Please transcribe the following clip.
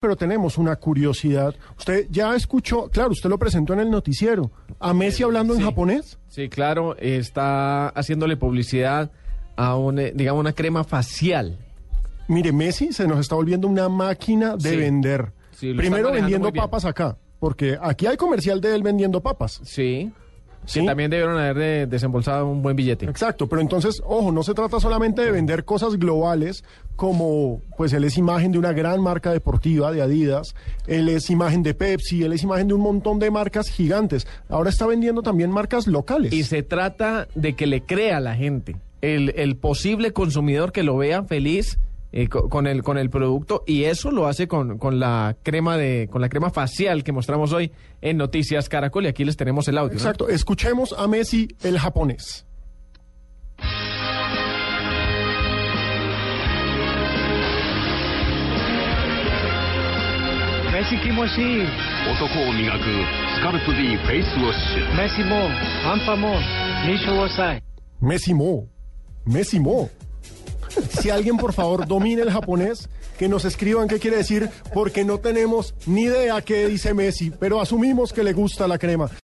Pero tenemos una curiosidad. Usted ya escuchó, claro, usted lo presentó en el noticiero, a Messi hablando en japonés. Sí, claro, está haciéndole publicidad a una, digamos, una crema facial. Mire, Messi se nos está volviendo una máquina de Sí. vender. Sí, Primero vendiendo papas acá, porque aquí hay comercial de él vendiendo papas. Sí. Sí. Que también debieron haber de- desembolsado un buen billete. Exacto, pero entonces, ojo, no se trata solamente de vender cosas globales como, pues él es imagen de una gran marca deportiva de Adidas, él es imagen de Pepsi, él es imagen de un montón de marcas gigantes. Ahora está vendiendo también marcas locales. Y se trata de que le crea a la gente, el, el posible consumidor que lo vea feliz eh, con, el, con el producto y eso lo hace con, con, la crema de, con la crema facial que mostramos hoy en Noticias Caracol y aquí les tenemos el audio. Exacto, escuchemos a Messi el japonés. Messi kimoshi. Otoko o migaku, scalp face wash. Messi mo, mo. Messi mo, Messi mo. Si alguien, por favor, domine el japonés, que nos escriban qué quiere decir, porque no tenemos ni idea qué dice Messi, pero asumimos que le gusta la crema.